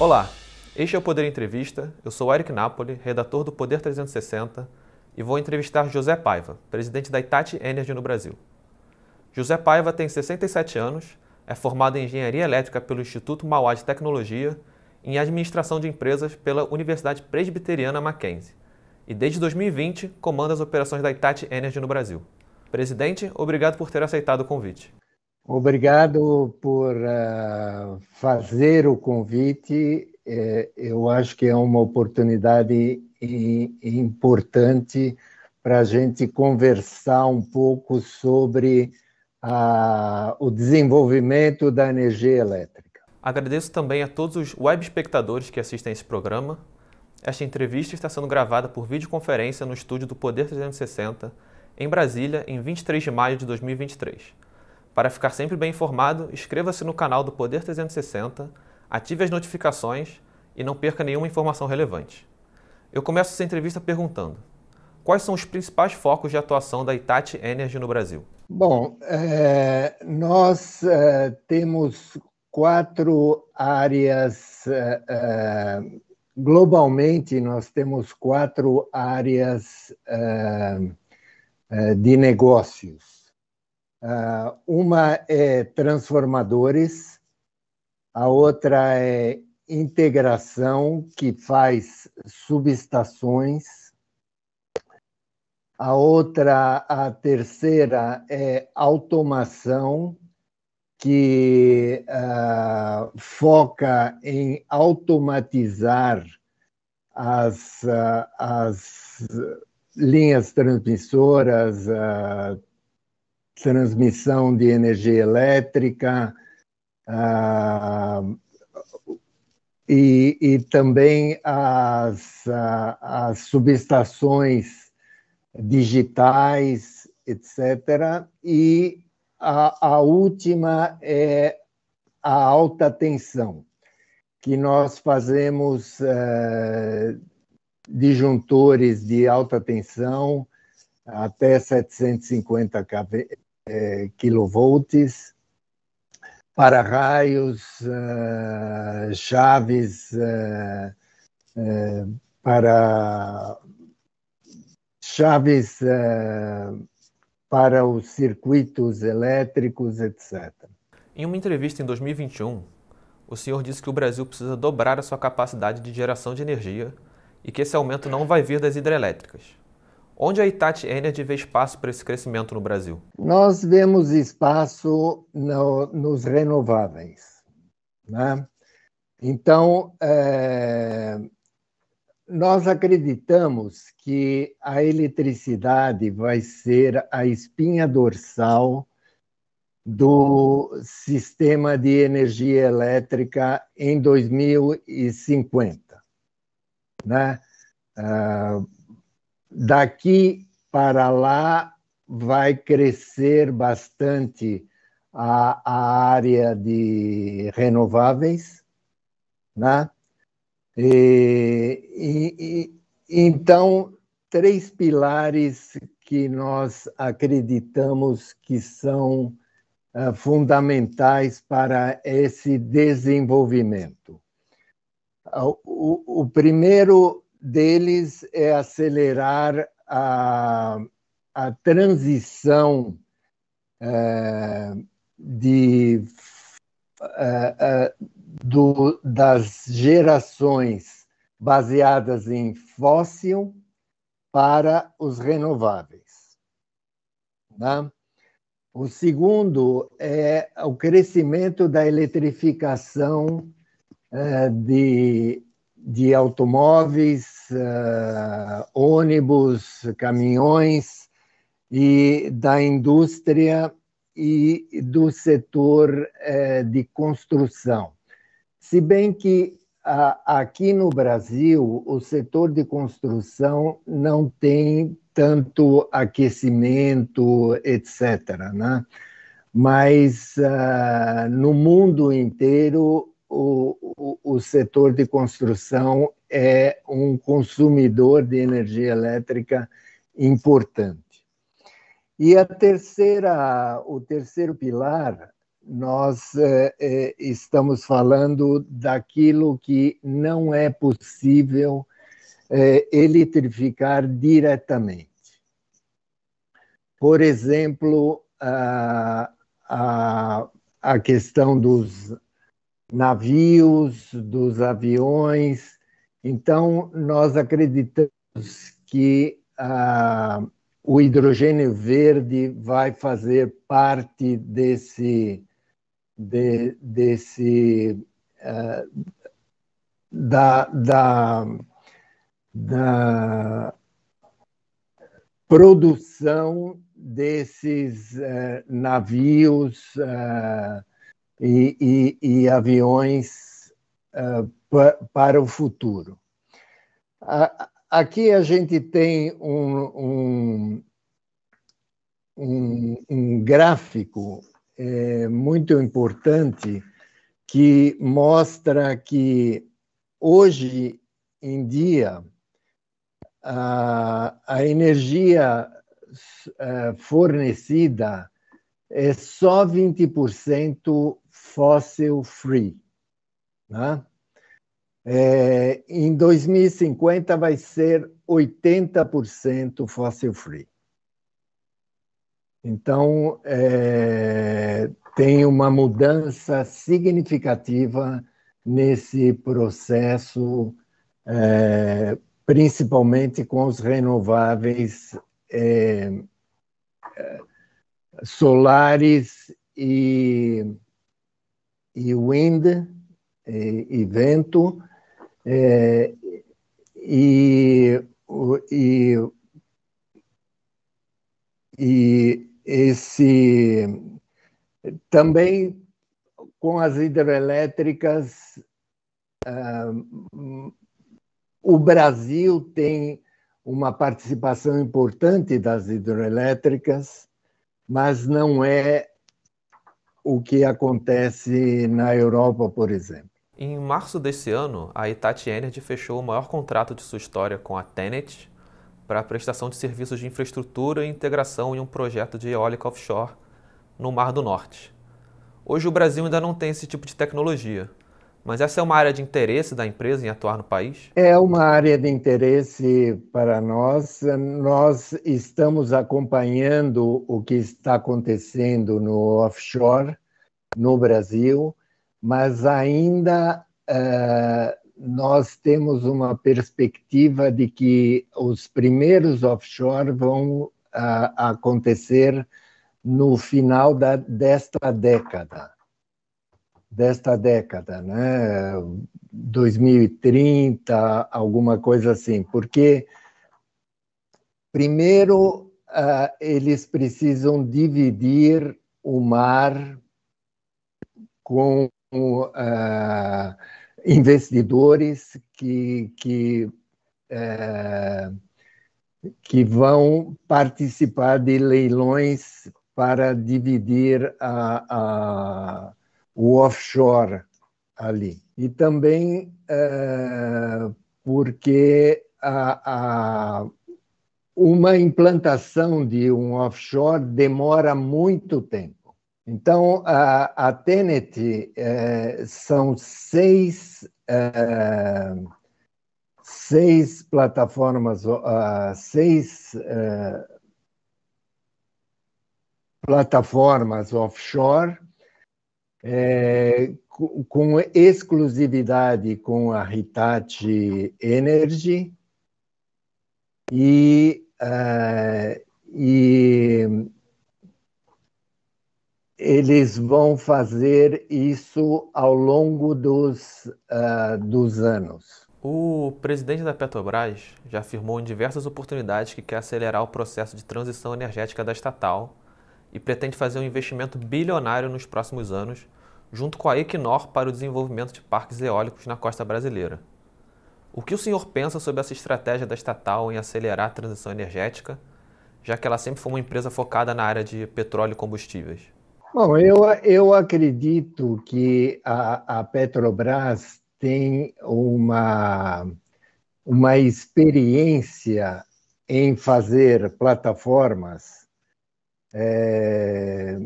Olá, este é o Poder Entrevista. Eu sou Eric Napoli, redator do Poder 360, e vou entrevistar José Paiva, presidente da Itati Energy no Brasil. José Paiva tem 67 anos, é formado em Engenharia Elétrica pelo Instituto Mauá de Tecnologia e em Administração de Empresas pela Universidade Presbiteriana Mackenzie, e desde 2020 comanda as operações da Itati Energy no Brasil. Presidente, obrigado por ter aceitado o convite. Obrigado por uh, fazer o convite. É, eu acho que é uma oportunidade importante para a gente conversar um pouco sobre o desenvolvimento da energia elétrica. Agradeço também a todos os web espectadores que assistem esse programa. Esta entrevista está sendo gravada por videoconferência no estúdio do Poder 360, em Brasília, em 23 de maio de 2023. Para ficar sempre bem informado, inscreva-se no canal do Poder 360, ative as notificações e não perca nenhuma informação relevante. Eu começo essa entrevista perguntando: quais são os principais focos de atuação da Itati Energy no Brasil? Bom, é, nós é, temos quatro áreas. É, globalmente, nós temos quatro áreas de negócios. Uh, uma é transformadores, a outra é integração, que faz subestações, a outra, a terceira, é automação, que uh, foca em automatizar as, uh, as linhas transmissoras, uh, transmissão de energia elétrica ah, e, e, também as, as subestações digitais, etc. E a, a última é a alta tensão, que nós fazemos eh, disjuntores de alta tensão até 750 kV, é, kilovolts para raios, chaves uh, uh, para chaves para os circuitos elétricos, etc. Em uma entrevista em 2021, o senhor disse que o Brasil precisa dobrar a sua capacidade de geração de energia e que esse aumento não vai vir das hidrelétricas. Onde a Itati Energy vê espaço para esse crescimento no Brasil? Nós vemos espaço no, nos renováveis. Né? Então, é, nós acreditamos que a eletricidade vai ser a espinha dorsal do sistema de energia elétrica em 2050. Né? Uh, daqui para lá vai crescer bastante a, a área de renováveis, né? E, e, então, três pilares que nós acreditamos que são uh, fundamentais para esse desenvolvimento. O, o primeiro deles é acelerar a, a transição é, de, é, é, do, das gerações baseadas em fóssil para os renováveis. Né? O segundo é o crescimento da eletrificação é, de de automóveis, uh, ônibus, caminhões e da indústria e do setor uh, de construção. Se bem que uh, aqui no Brasil o setor de construção não tem tanto aquecimento, etc. Né? Mas uh, no mundo inteiro o, o, setor de construção é um consumidor de energia elétrica importante. E a terceira, o terceiro pilar, nós é, é, estamos falando daquilo que não é possível é, eletrificar diretamente. Por exemplo, a, a, a questão dos navios, dos aviões. Então, nós acreditamos que ah, o hidrogênio verde vai fazer parte desse, de, desse uh, da, da, da produção desses uh, navios uh, e, e, e, aviões pa, para o futuro. Aqui a gente tem um, um, um, um gráfico é, muito importante que mostra que hoje em dia a, a energia é, fornecida é só 20% fossil free. Né? É, em 2050 vai ser 80% fossil free. Então, é, tem uma mudança significativa nesse processo, é, principalmente com os renováveis é, é solares e, e wind e, e vento, é, e, e, e esse também com as hidrelétricas uh, o Brasil tem uma participação importante das hidrelétricas, mas não é o que acontece na Europa, por exemplo. Em março desse ano, a Hitachi Energy fechou o maior contrato de sua história com a Tenet para a prestação de serviços de infraestrutura e integração em um projeto de eólica offshore no Mar do Norte. Hoje o Brasil ainda não tem esse tipo de tecnologia, mas essa é uma área de interesse da empresa em atuar no país? É uma área de interesse para nós. Nós estamos acompanhando o que está acontecendo no offshore no Brasil mas ainda uh, nós temos uma perspectiva de que os primeiros offshore vão uh, acontecer no final da, desta década, desta década, né? 2030, alguma coisa assim, porque primeiro uh, eles precisam dividir o mar com uh, investidores que, que, uh, que vão participar de leilões para dividir a, a, o offshore ali. E também uh, porque a, a, uma implantação de um offshore demora muito tempo. Então, a, a Tenet é, são seis, é, seis plataformas, seis é, plataformas offshore é, com, exclusividade com a Hitachi Energy e, uh, e eles vão fazer isso ao longo dos, uh, dos anos. O presidente da Petrobras já afirmou em diversas oportunidades que quer acelerar o processo de transição energética da estatal e pretende fazer um investimento bilionário nos próximos anos, junto com a Equinor, para o desenvolvimento de parques eólicos na costa brasileira. O que o senhor pensa sobre essa estratégia da estatal em acelerar a transição energética, já que ela sempre foi uma empresa focada na área de petróleo e combustíveis? Bom, eu, eu acredito que a, a Petrobras tem uma, uma experiência em fazer plataformas é,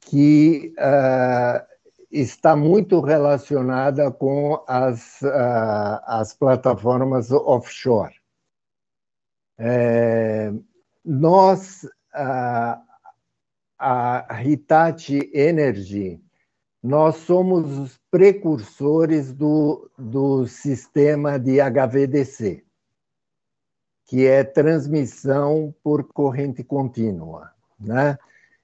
que uh, está muito relacionada com as, uh, as plataformas offshore. É, nós, uh, a Hitachi Energy, nós somos os precursores do, do sistema de HVDC, que é transmissão por corrente contínua. Né?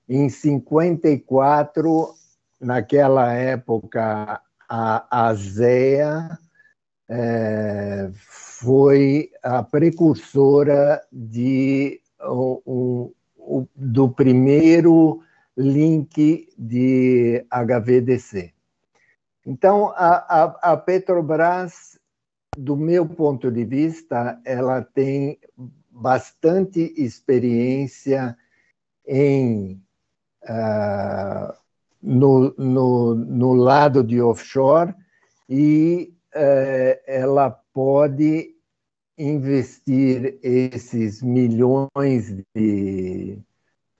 Em 54, naquela época, a ASEA é, foi a precursora de, um, um, do primeiro link de HVDC. Então, a, a, a, Petrobras, do meu ponto de vista, ela tem bastante experiência em uh, no, no, no, lado de offshore e uh, ela pode investir esses milhões de,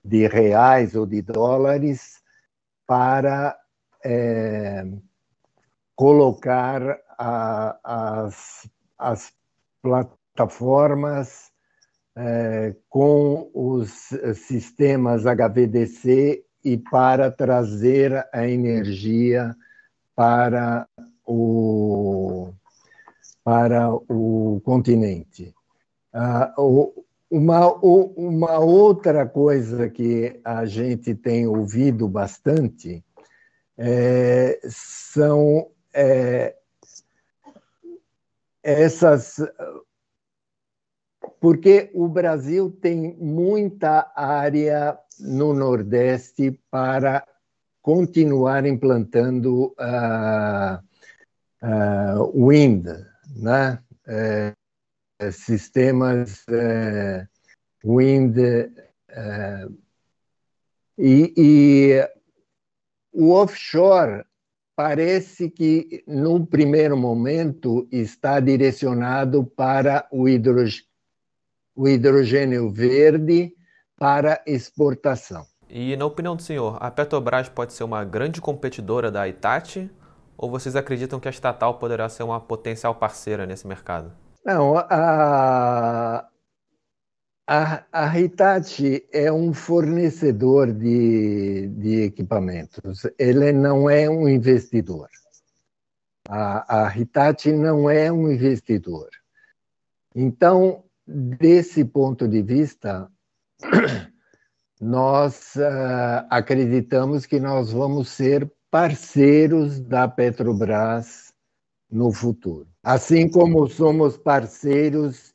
de reais ou de dólares para é, colocar a, as, as plataformas é, com os sistemas HVDC e para trazer a energia para o, para o continente. Uh, uma, uma outra coisa que a gente tem ouvido bastante é, são é, essas. Porque o Brasil tem muita área no Nordeste para continuar implantando uh, uh, wind, né? Uh, sistemas uh, wind uh, e, e, o offshore parece que no primeiro momento está direcionado para o, o hidrogênio verde para exportação. E na opinião do senhor, a Petrobras pode ser uma grande competidora da Itachi ou vocês acreditam que a estatal poderá ser uma potencial parceira nesse mercado? Não, a, a, a Hitachi é um fornecedor de, de equipamentos, ele não é um investidor. A, a Hitachi não é um investidor. Então, desse ponto de vista, nós uh, acreditamos que nós vamos ser parceiros da Petrobras no futuro. Assim como somos parceiros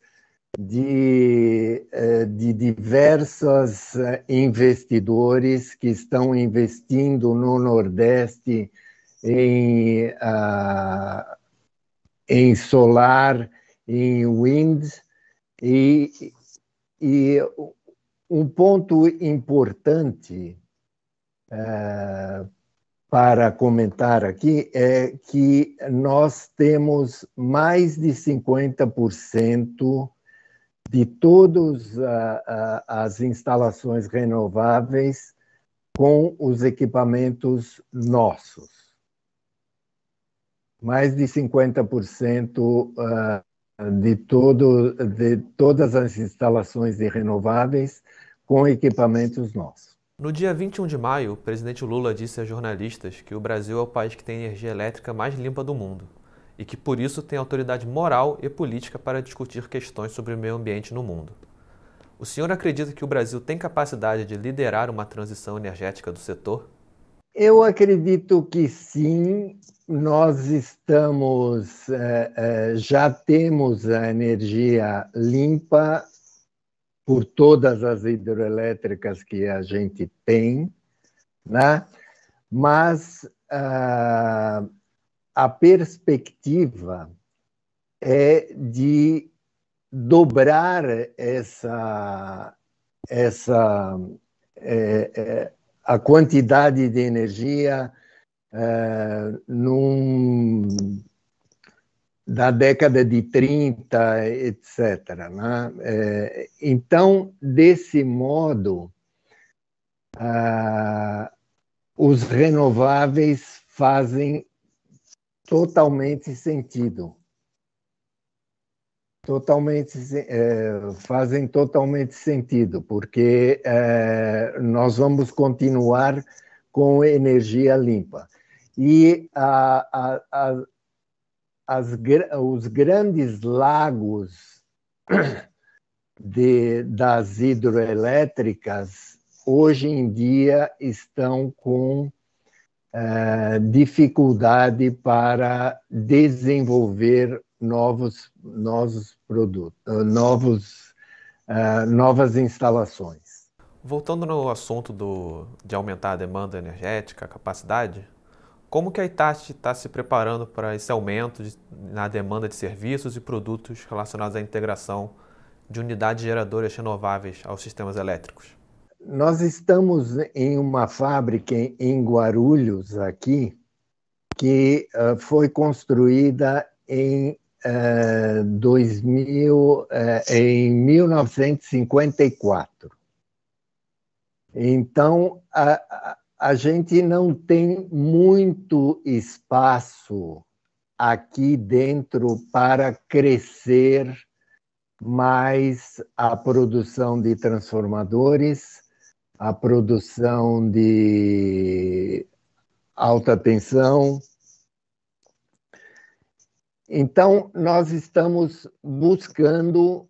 de, eh, de diversos eh, investidores que estão investindo no Nordeste em, uh, em solar, em wind, e, e um ponto importante uh, para comentar aqui é que nós temos mais de 50% de todas as instalações renováveis com os equipamentos nossos. Mais de 50% ah, de, todo, de todas as instalações de renováveis com equipamentos nossos. No dia 21 de maio, o presidente Lula disse a jornalistas que o Brasil é o país que tem energia elétrica mais limpa do mundo e que por isso tem autoridade moral e política para discutir questões sobre o meio ambiente no mundo. O senhor acredita que o Brasil tem capacidade de liderar uma transição energética do setor? Eu acredito que sim. Nós estamos, é, é, já temos a energia limpa por todas as hidroelétricas que a gente tem, né? mas uh, a perspectiva é de dobrar essa, essa é, é, a quantidade de energia é, num da década de 30, etc. Né? É, então, desse modo, os renováveis fazem totalmente sentido. Totalmente é, fazem totalmente sentido, porque é, nós vamos continuar com energia limpa. E a, a, a, as, os grandes lagos de, das hidroelétricas hoje em dia estão com uh, dificuldade para desenvolver novos, novos produtos, novos, uh, novas instalações. Voltando no assunto do, de aumentar a demanda energética, a capacidade, como que a Itachi está se preparando para esse aumento de, na demanda de serviços e produtos relacionados à integração de unidades geradoras renováveis aos sistemas elétricos? Nós estamos em uma fábrica em Guarulhos, aqui, que uh, foi construída em, uh, 2000, uh, em 1954. Então, a, a gente não tem muito espaço aqui dentro para crescer mais a produção de transformadores a produção de alta tensão. Então, nós estamos buscando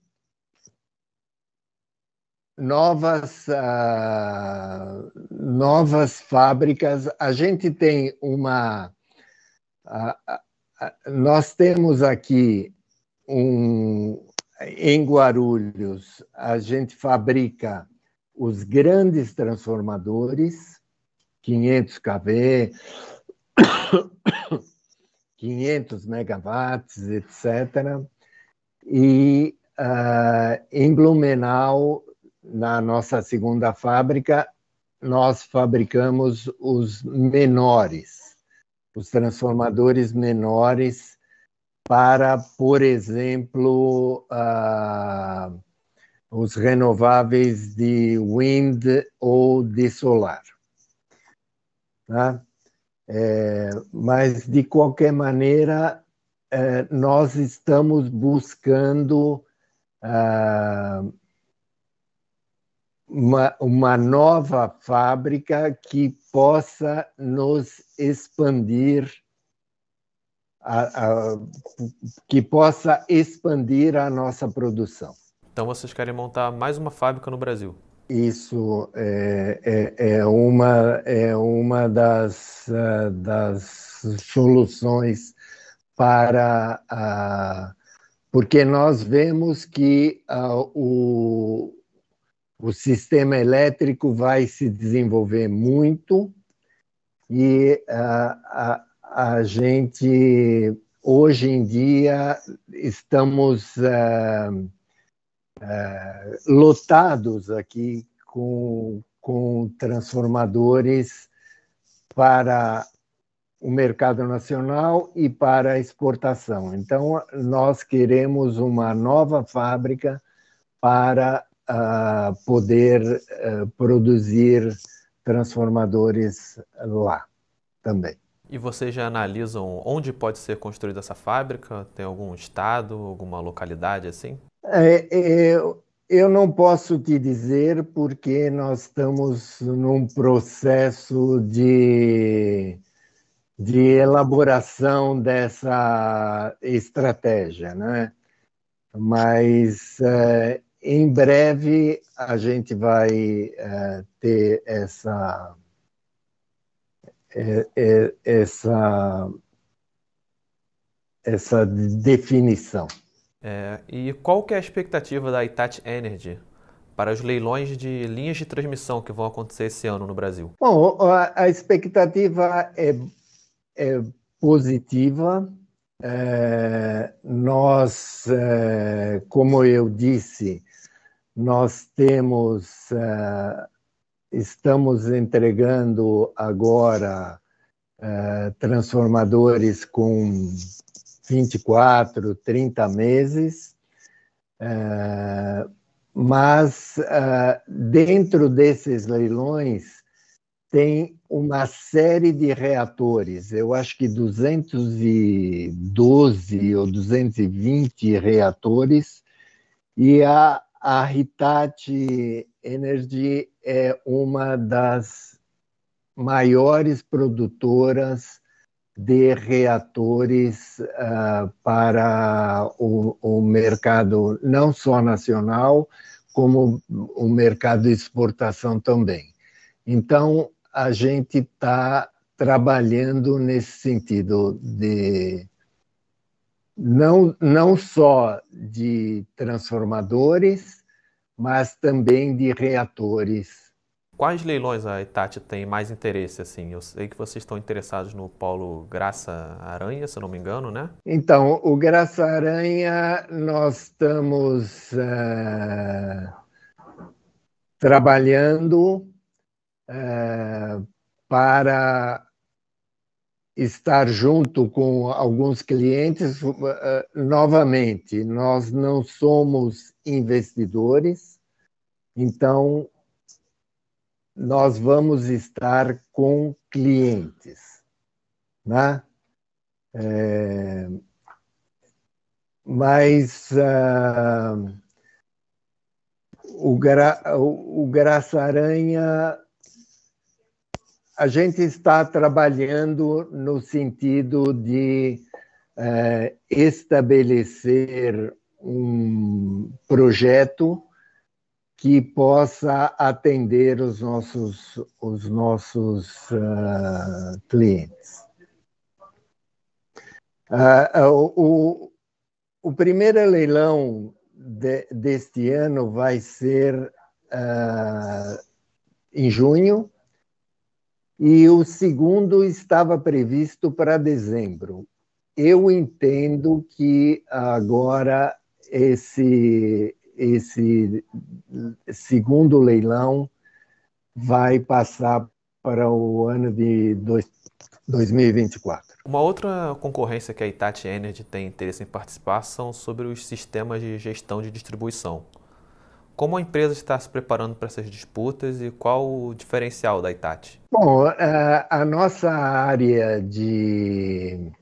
novas, uh, novas fábricas. A gente tem uma. Uh, nós temos aqui um. Em Guarulhos, a gente fabrica os grandes transformadores, 500 kV, 500 megawatts, etc. E uh, em Blumenau, na nossa segunda fábrica, nós fabricamos os menores, os transformadores menores para, por exemplo, uh, os renováveis de wind ou de solar. Tá? É, mas, de qualquer maneira, é, nós estamos buscando ah, uma, uma nova fábrica que possa nos expandir, a, a, que possa expandir a nossa produção. Então vocês querem montar mais uma fábrica no Brasil? Isso é, é, é uma, é uma das, uh, das soluções para. Uh, porque nós vemos que uh, o, o sistema elétrico vai se desenvolver muito e a, a gente, hoje em dia, estamos. Uh, é, lotados aqui com, com transformadores para o mercado nacional e para a exportação. Então, nós queremos uma nova fábrica para uh, poder uh, produzir transformadores lá também. E vocês já analisam onde pode ser construída essa fábrica? Tem algum estado, alguma localidade assim? É, é, eu não posso te dizer porque nós estamos num processo de, de elaboração dessa estratégia, né? Mas é, em breve a gente vai é, ter essa é, essa essa definição. É, e qual que é a expectativa da Itachi Energy para os leilões de linhas de transmissão que vão acontecer esse ano no Brasil? Bom, a, a expectativa é, é positiva. É, nós, é, como eu disse, nós temos, é, estamos entregando agora é, transformadores com 24, 30 meses, é, mas dentro desses leilões tem uma série de reatores, eu acho que 212 ou 220 reatores, e a, a Hitachi Energy é uma das maiores produtoras de reatores uh, para o, o, mercado não só nacional, como o mercado de exportação também. Então, a gente está trabalhando nesse sentido de não, não só de transformadores, mas também de reatores. Quais leilões a Itati tem mais interesse? Assim, eu sei que vocês estão interessados no polo Graça Aranha, se não me engano, né? Então, o Graça Aranha, nós estamos uh, trabalhando é, para estar junto com alguns clientes. É, novamente, nós não somos investidores, então nós vamos estar com clientes, né? É, mas uh, o, gra, o, o Graça Aranha a gente está trabalhando no sentido de é, estabelecer um projeto que possa atender os nossos, os nossos uh, clientes. Uh, o, o primeiro leilão de, deste ano vai ser uh, em junho, e o segundo estava previsto para dezembro. Eu entendo que agora esse, esse segundo leilão vai passar para o ano de dois, 2024. Uma outra concorrência que a Itachi Energy tem interesse em participar são sobre os sistemas de gestão de distribuição. Como a empresa está se preparando para essas disputas e qual o diferencial da Itachi? Bom, é, a nossa área de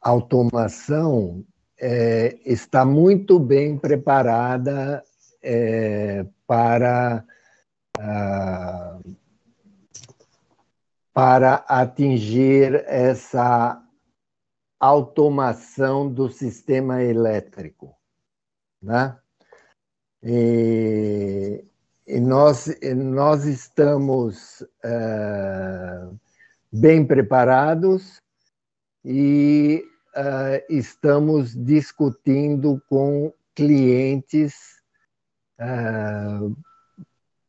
automação é, está muito bem preparada é, para, para atingir essa automação do sistema elétrico. Né? E, e nós, nós estamos uh, bem preparados e uh, estamos discutindo com clientes, uh,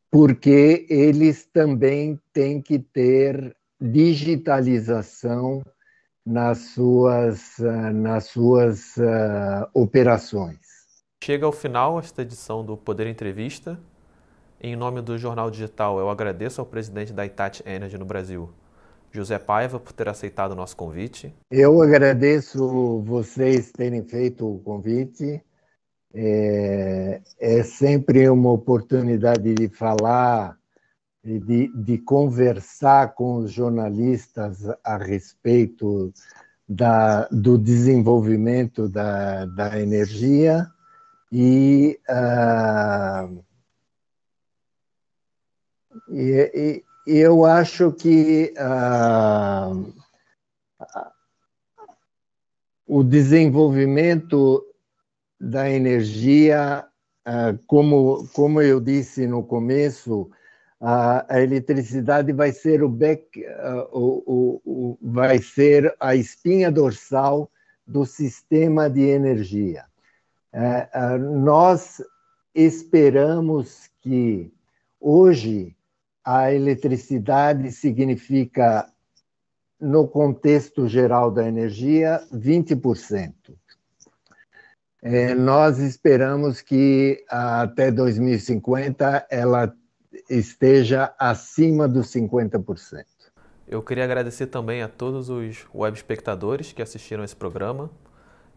porque eles também têm que ter digitalização nas suas, nas suas operações. Chega ao final esta edição do Poder Entrevista. Em nome do Jornal Digital, eu agradeço ao presidente da Itachi Energy no Brasil, José Paiva, por ter aceitado o nosso convite. Eu agradeço vocês terem feito o convite. É, é sempre uma oportunidade de falar, de, de conversar com os jornalistas a respeito da, do desenvolvimento da, da energia e, uh, e, e, eu acho que uh, o desenvolvimento da energia, uh, como, como eu disse no começo, a eletricidade vai ser o, back, o, o, o, vai ser a espinha dorsal do sistema de energia. É, é, nós esperamos que hoje a eletricidade significa, no contexto geral da energia, 20%. É, nós esperamos que até 2050 ela esteja acima dos 50%. Eu queria agradecer também a todos os web espectadores que assistiram esse programa.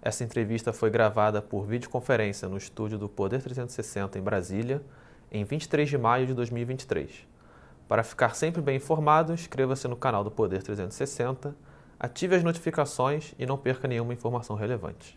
Essa entrevista foi gravada por videoconferência no estúdio do Poder 360 em Brasília, em 23 de maio de 2023. Para ficar sempre bem informado, inscreva-se no canal do Poder 360, ative as notificações e não perca nenhuma informação relevante.